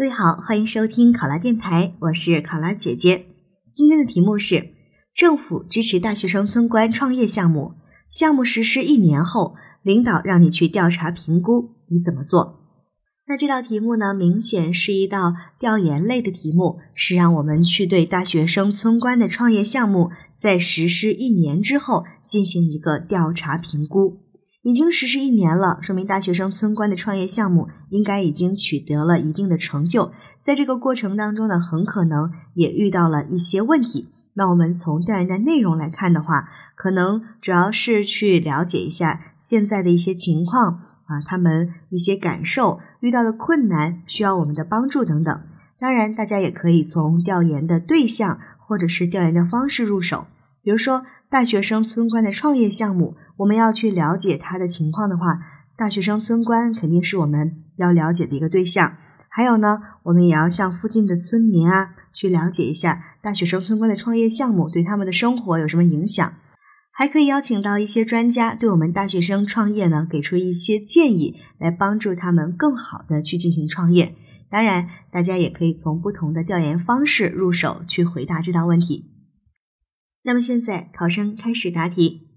各位好，欢迎收听考拉电台，我是考拉姐姐。今天的题目是：政府支持大学生村官创业项目，项目实施一年后，领导让你去调查评估，你怎么做？那这道题目呢，明显是一道调研类的题目，是让我们去对大学生村官的创业项目在实施一年之后进行一个调查评估。已经实施一年了，说明大学生村官的创业项目应该已经取得了一定的成就。在这个过程当中呢，很可能也遇到了一些问题。那我们从调研的内容来看的话，可能主要是去了解一下现在的一些情况啊，他们一些感受、遇到的困难、需要我们的帮助等等。当然，大家也可以从调研的对象或者是调研的方式入手。比如说，大学生村官的创业项目，我们要去了解他的情况的话，大学生村官肯定是我们要了解的一个对象。还有呢，我们也要向附近的村民啊，去了解一下大学生村官的创业项目对他们的生活有什么影响。还可以邀请到一些专家，对我们大学生创业呢，给出一些建议，来帮助他们更好的去进行创业。当然，大家也可以从不同的调研方式入手，去回答这道问题。那么现在考生开始答题。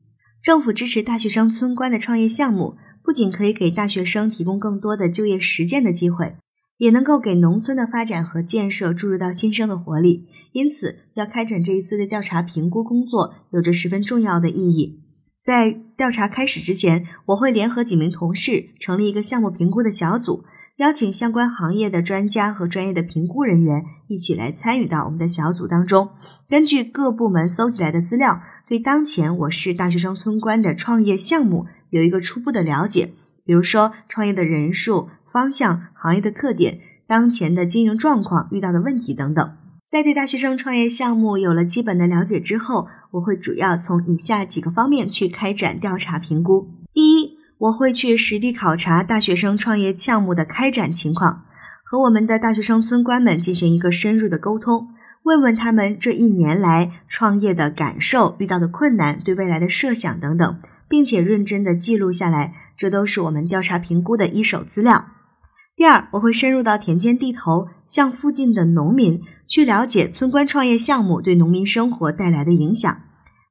政府支持大学生村官的创业项目，不仅可以给大学生提供更多的就业实践的机会，也能够给农村的发展和建设注入到新生的活力。因此，要开展这一次的调查评估工作，有着十分重要的意义。在调查开始之前，我会联合几名同事成立一个项目评估的小组。邀请相关行业的专家和专业的评估人员一起来参与到我们的小组当中。根据各部门搜集来的资料，对当前我市大学生村官的创业项目有一个初步的了解。比如说，创业的人数、方向、行业的特点、当前的经营状况、遇到的问题等等。在对大学生创业项目有了基本的了解之后，我会主要从以下几个方面去开展调查评估。第一，我会去实地考察大学生创业项目的开展情况，和我们的大学生村官们进行一个深入的沟通，问问他们这一年来创业的感受、遇到的困难、对未来的设想等等，并且认真的记录下来，这都是我们调查评估的一手资料。第二，我会深入到田间地头，向附近的农民去了解村官创业项目对农民生活带来的影响，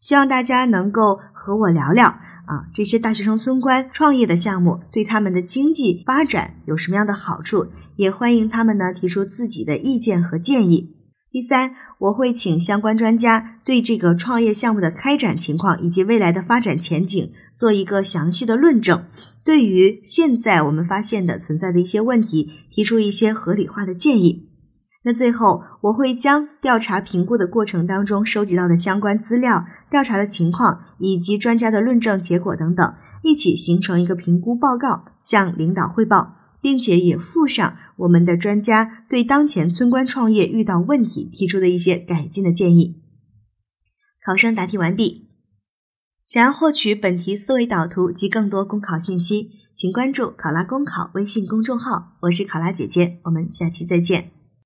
希望大家能够和我聊聊。啊，这些大学生村官创业的项目对他们的经济发展有什么样的好处？也欢迎他们呢提出自己的意见和建议。第三，我会请相关专家对这个创业项目的开展情况以及未来的发展前景做一个详细的论证，对于现在我们发现的存在的一些问题提出一些合理化的建议。那最后，我会将调查评估的过程当中收集到的相关资料、调查的情况以及专家的论证结果等等，一起形成一个评估报告，向领导汇报，并且也附上我们的专家对当前村官创业遇到问题提出的一些改进的建议。考生答题完毕。想要获取本题思维导图及更多公考信息，请关注“考拉公考”微信公众号。我是考拉姐姐，我们下期再见。